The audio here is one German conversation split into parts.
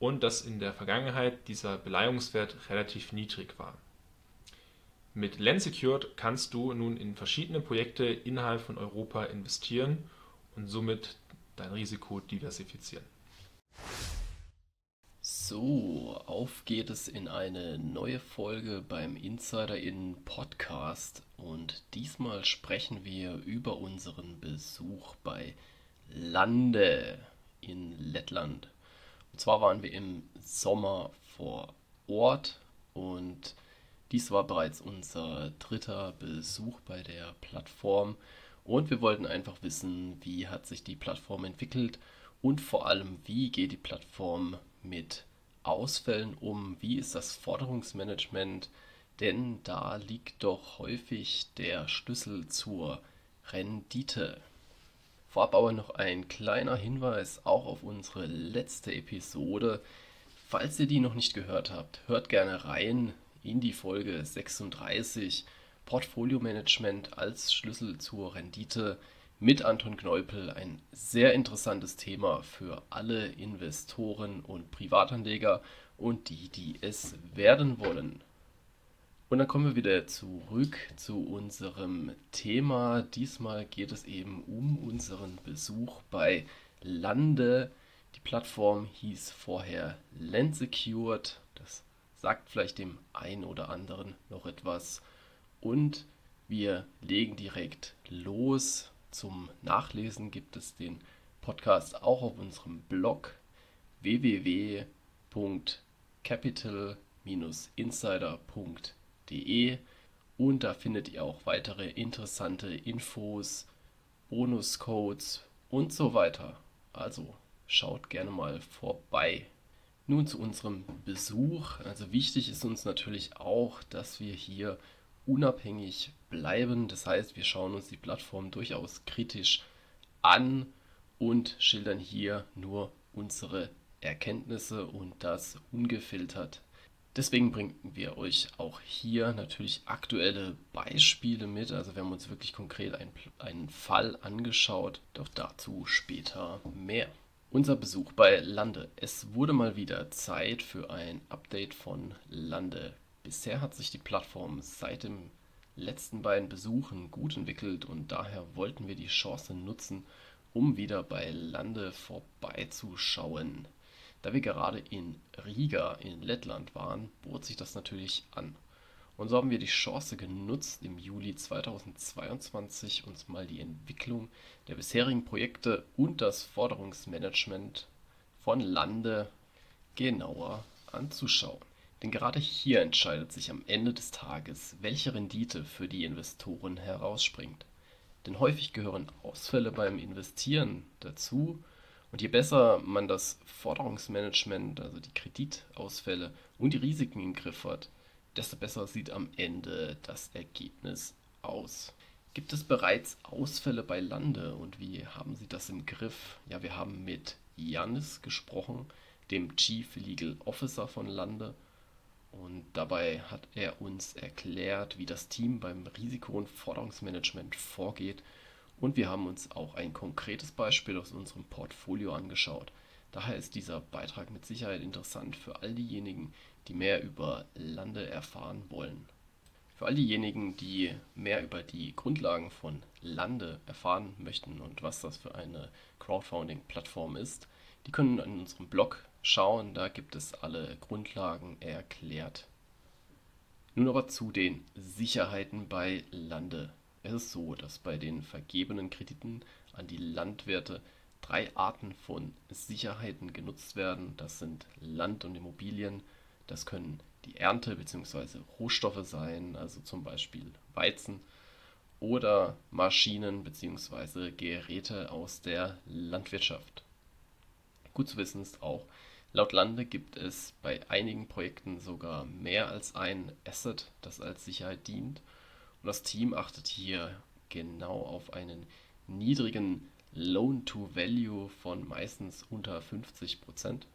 und dass in der Vergangenheit dieser Beleihungswert relativ niedrig war. Mit Lensecured kannst du nun in verschiedene Projekte innerhalb von Europa investieren und somit dein Risiko diversifizieren. So, auf geht es in eine neue Folge beim Insider in Podcast und diesmal sprechen wir über unseren Besuch bei Lande in Lettland. Und zwar waren wir im Sommer vor Ort und dies war bereits unser dritter Besuch bei der Plattform. Und wir wollten einfach wissen, wie hat sich die Plattform entwickelt und vor allem, wie geht die Plattform mit Ausfällen um, wie ist das Forderungsmanagement, denn da liegt doch häufig der Schlüssel zur Rendite. Vorab aber noch ein kleiner Hinweis auch auf unsere letzte Episode. Falls ihr die noch nicht gehört habt, hört gerne rein in die Folge 36 Portfolio Management als Schlüssel zur Rendite mit Anton Kneupel. Ein sehr interessantes Thema für alle Investoren und Privatanleger und die, die es werden wollen. Und dann kommen wir wieder zurück zu unserem Thema. Diesmal geht es eben um unseren Besuch bei Lande. Die Plattform hieß vorher Landsecured. Das sagt vielleicht dem einen oder anderen noch etwas. Und wir legen direkt los. Zum Nachlesen gibt es den Podcast auch auf unserem Blog www.capital-insider.de www.ecom.de und da findet ihr auch weitere interessante Infos, Bonuscodes und so weiter. Also schaut gerne mal vorbei. Nun zu unserem Besuch. Also wichtig ist uns natürlich auch, dass wir hier unabhängig bleiben. Das heißt, wir schauen uns die Plattform durchaus kritisch an und schildern hier nur unsere Erkenntnisse und das ungefiltert Deswegen bringen wir euch auch hier natürlich aktuelle Beispiele mit. Also wir haben uns wirklich konkret einen, einen Fall angeschaut, doch dazu später mehr. Unser Besuch bei Lande. Es wurde mal wieder Zeit für ein Update von Lande. Bisher hat sich die Plattform seit den letzten beiden Besuchen gut entwickelt und daher wollten wir die Chance nutzen, um wieder bei Lande vorbeizuschauen. Da wir gerade in Riga in Lettland waren, bot sich das natürlich an. Und so haben wir die Chance genutzt, im Juli 2022 uns mal die Entwicklung der bisherigen Projekte und das Forderungsmanagement von Lande genauer anzuschauen. Denn gerade hier entscheidet sich am Ende des Tages, welche Rendite für die Investoren herausspringt. Denn häufig gehören Ausfälle beim Investieren dazu und je besser man das Forderungsmanagement, also die Kreditausfälle und die Risiken im Griff hat, desto besser sieht am Ende das Ergebnis aus. Gibt es bereits Ausfälle bei Lande und wie haben Sie das im Griff? Ja, wir haben mit Janis gesprochen, dem Chief Legal Officer von Lande. Und dabei hat er uns erklärt, wie das Team beim Risiko- und Forderungsmanagement vorgeht und wir haben uns auch ein konkretes Beispiel aus unserem Portfolio angeschaut. Daher ist dieser Beitrag mit Sicherheit interessant für all diejenigen, die mehr über Lande erfahren wollen. Für all diejenigen, die mehr über die Grundlagen von Lande erfahren möchten und was das für eine Crowdfunding-Plattform ist, die können in unserem Blog schauen, da gibt es alle Grundlagen erklärt. Nun aber zu den Sicherheiten bei Lande. Es ist so, dass bei den vergebenen Krediten an die Landwirte drei Arten von Sicherheiten genutzt werden. Das sind Land und Immobilien. Das können die Ernte bzw. Rohstoffe sein, also zum Beispiel Weizen oder Maschinen bzw. Geräte aus der Landwirtschaft. Gut zu wissen ist auch, laut Lande gibt es bei einigen Projekten sogar mehr als ein Asset, das als Sicherheit dient. Und das Team achtet hier genau auf einen niedrigen Loan-to-Value von meistens unter 50 Prozent.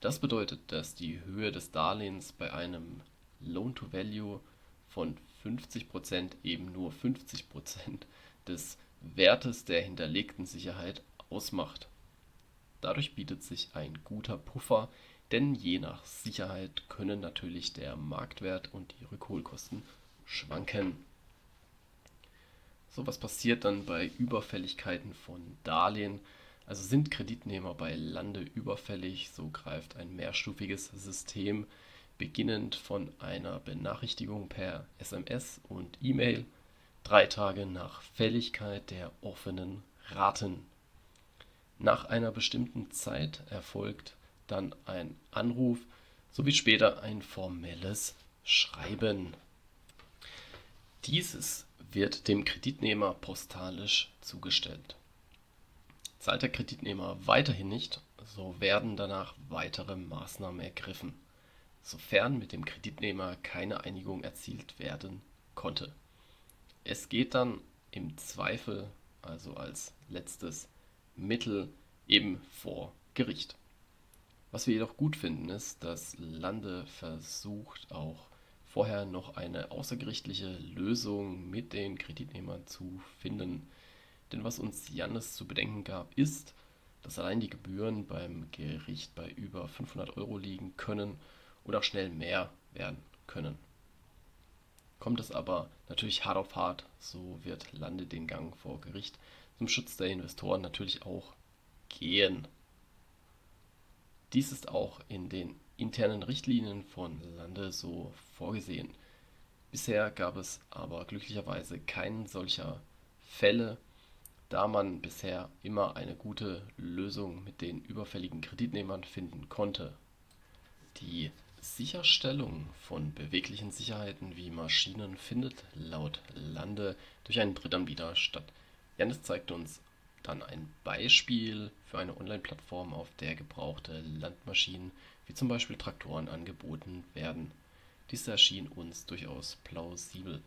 Das bedeutet, dass die Höhe des Darlehens bei einem Loan-to-Value von 50 Prozent eben nur 50 Prozent des Wertes der hinterlegten Sicherheit ausmacht. Dadurch bietet sich ein guter Puffer, denn je nach Sicherheit können natürlich der Marktwert und die Rückholkosten schwanken. So, was passiert dann bei Überfälligkeiten von Darlehen? Also sind Kreditnehmer bei Lande überfällig, so greift ein mehrstufiges System, beginnend von einer Benachrichtigung per SMS und E-Mail, drei Tage nach Fälligkeit der offenen Raten. Nach einer bestimmten Zeit erfolgt dann ein Anruf sowie später ein formelles Schreiben. Dieses wird dem Kreditnehmer postalisch zugestellt. Zahlt der Kreditnehmer weiterhin nicht, so werden danach weitere Maßnahmen ergriffen, sofern mit dem Kreditnehmer keine Einigung erzielt werden konnte. Es geht dann im Zweifel, also als letztes Mittel, eben vor Gericht. Was wir jedoch gut finden, ist, dass Lande versucht, auch vorher noch eine außergerichtliche Lösung mit den Kreditnehmern zu finden. Denn was uns Jannis zu bedenken gab, ist, dass allein die Gebühren beim Gericht bei über 500 Euro liegen können oder schnell mehr werden können. Kommt es aber natürlich hart auf hart, so wird Lande den Gang vor Gericht zum Schutz der Investoren natürlich auch gehen. Dies ist auch in den internen Richtlinien von Lande so vorgesehen. Bisher gab es aber glücklicherweise keinen solcher Fälle, da man bisher immer eine gute Lösung mit den überfälligen Kreditnehmern finden konnte. Die Sicherstellung von beweglichen Sicherheiten wie Maschinen findet laut Lande durch einen Drittanbieter statt. Janis zeigte uns dann ein Beispiel für eine Online-Plattform, auf der gebrauchte Landmaschinen wie zum Beispiel Traktoren angeboten werden. Dies erschien uns durchaus plausibel.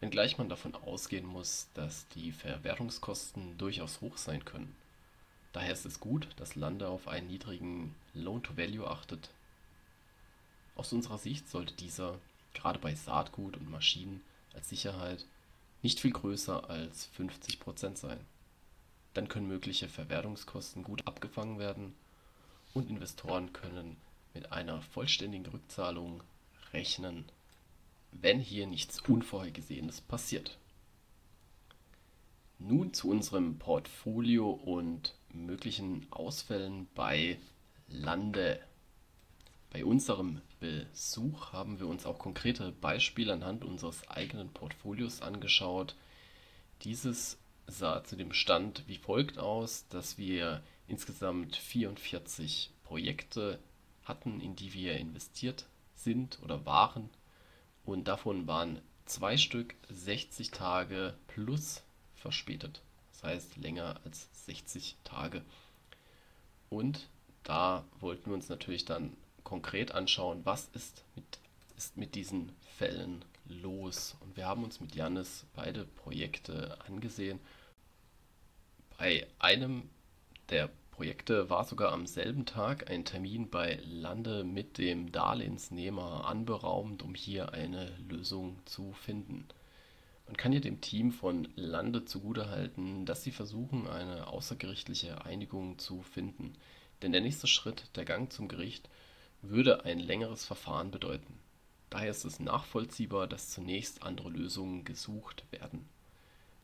Wenngleich man davon ausgehen muss, dass die Verwertungskosten durchaus hoch sein können. Daher ist es gut, dass Lande auf einen niedrigen Loan-to-Value achtet. Aus unserer Sicht sollte dieser, gerade bei Saatgut und Maschinen als Sicherheit, nicht viel größer als 50% sein. Dann können mögliche Verwertungskosten gut abgefangen werden und Investoren können mit einer vollständigen Rückzahlung rechnen, wenn hier nichts Unvorhergesehenes passiert. Nun zu unserem Portfolio und möglichen Ausfällen bei Lande. Bei unserem Besuch haben wir uns auch konkrete Beispiele anhand unseres eigenen Portfolios angeschaut. Dieses sah zu dem Stand wie folgt aus, dass wir insgesamt 44 Projekte hatten, in die wir investiert sind oder waren. Und davon waren zwei Stück 60 Tage plus verspätet. Das heißt länger als 60 Tage. Und da wollten wir uns natürlich dann konkret anschauen, was ist mit, ist mit diesen Fällen los. Und wir haben uns mit Janis beide Projekte angesehen. Bei einem der Projekte war sogar am selben Tag ein Termin bei Lande mit dem Darlehensnehmer anberaumt, um hier eine Lösung zu finden. Man kann hier dem Team von Lande zugutehalten, dass sie versuchen, eine außergerichtliche Einigung zu finden. Denn der nächste Schritt, der Gang zum Gericht, würde ein längeres Verfahren bedeuten. Daher ist es nachvollziehbar, dass zunächst andere Lösungen gesucht werden.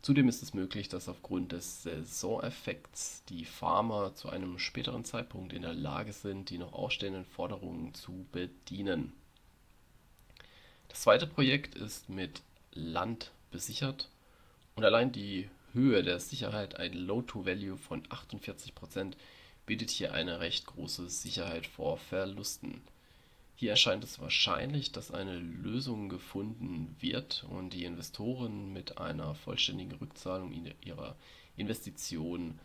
Zudem ist es möglich, dass aufgrund des Saisoneffekts die Farmer zu einem späteren Zeitpunkt in der Lage sind, die noch ausstehenden Forderungen zu bedienen. Das zweite Projekt ist mit Land besichert und allein die Höhe der Sicherheit, ein Low-to-Value von 48%, bietet hier eine recht große Sicherheit vor Verlusten. Hier erscheint es wahrscheinlich, dass eine Lösung gefunden wird und die Investoren mit einer vollständigen Rückzahlung ihrer Investition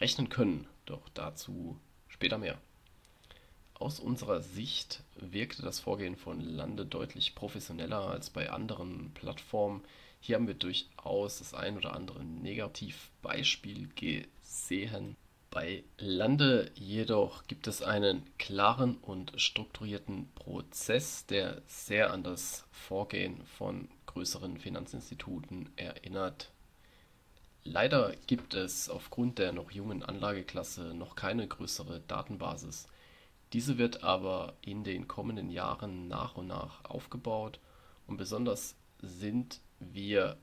rechnen können, doch dazu später mehr. Aus unserer Sicht wirkte das Vorgehen von Lande deutlich professioneller als bei anderen Plattformen. Hier haben wir durchaus das ein oder andere Negativbeispiel gesehen. Bei Lande jedoch gibt es einen klaren und strukturierten Prozess, der sehr an das Vorgehen von größeren Finanzinstituten erinnert. Leider gibt es aufgrund der noch jungen Anlageklasse noch keine größere Datenbasis. Diese wird aber in den kommenden Jahren nach und nach aufgebaut und besonders sind wir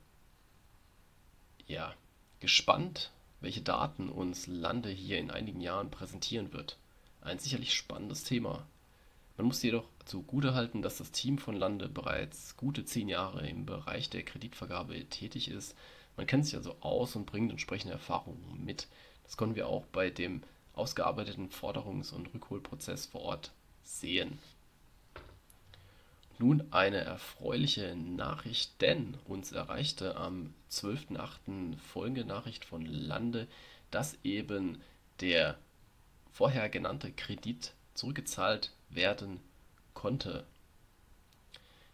ja gespannt welche Daten uns Lande hier in einigen Jahren präsentieren wird. Ein sicherlich spannendes Thema. Man muss jedoch zugutehalten, dass das Team von Lande bereits gute zehn Jahre im Bereich der Kreditvergabe tätig ist. Man kennt sich also aus und bringt entsprechende Erfahrungen mit. Das konnten wir auch bei dem ausgearbeiteten Forderungs- und Rückholprozess vor Ort sehen. Nun eine erfreuliche Nachricht, denn uns erreichte am 12.08. folgende Nachricht von Lande, dass eben der vorher genannte Kredit zurückgezahlt werden konnte.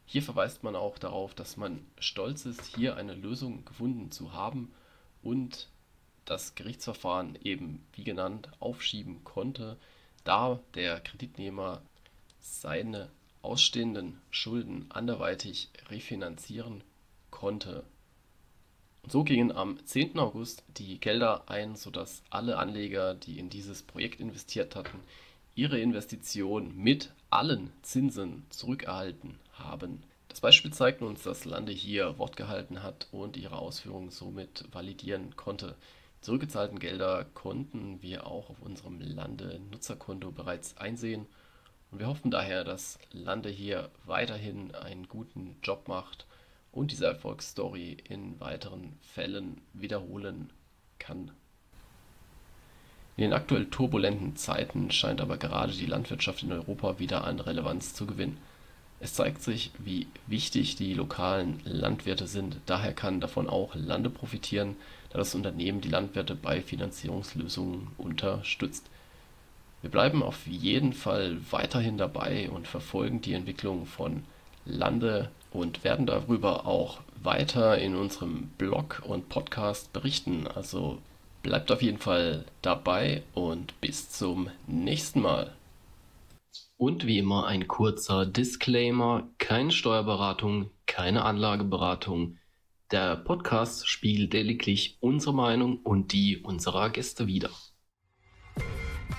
Hier verweist man auch darauf, dass man stolz ist, hier eine Lösung gefunden zu haben und das Gerichtsverfahren eben, wie genannt, aufschieben konnte, da der Kreditnehmer seine ausstehenden Schulden anderweitig refinanzieren konnte. So gingen am 10. August die Gelder ein, sodass alle Anleger, die in dieses Projekt investiert hatten, ihre Investition mit allen Zinsen zurückerhalten haben. Das Beispiel zeigt uns, dass Lande hier Wort gehalten hat und ihre Ausführungen somit validieren konnte. Die zurückgezahlten Gelder konnten wir auch auf unserem Lande-Nutzerkonto bereits einsehen und wir hoffen daher, dass Lande hier weiterhin einen guten Job macht und diese Erfolgsstory in weiteren Fällen wiederholen kann. In den aktuell turbulenten Zeiten scheint aber gerade die Landwirtschaft in Europa wieder an Relevanz zu gewinnen. Es zeigt sich, wie wichtig die lokalen Landwirte sind. Daher kann davon auch Lande profitieren, da das Unternehmen die Landwirte bei Finanzierungslösungen unterstützt. Wir bleiben auf jeden Fall weiterhin dabei und verfolgen die Entwicklung von Lande und werden darüber auch weiter in unserem Blog und Podcast berichten. Also bleibt auf jeden Fall dabei und bis zum nächsten Mal. Und wie immer ein kurzer Disclaimer, keine Steuerberatung, keine Anlageberatung. Der Podcast spiegelt lediglich unsere Meinung und die unserer Gäste wider.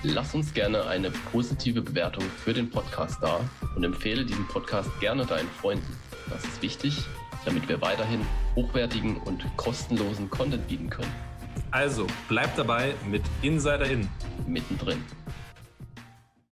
Lass uns gerne eine positive Bewertung für den Podcast da und empfehle diesen Podcast gerne deinen Freunden. Das ist wichtig, damit wir weiterhin hochwertigen und kostenlosen Content bieten können. Also, bleib dabei mit Insider In. Mittendrin.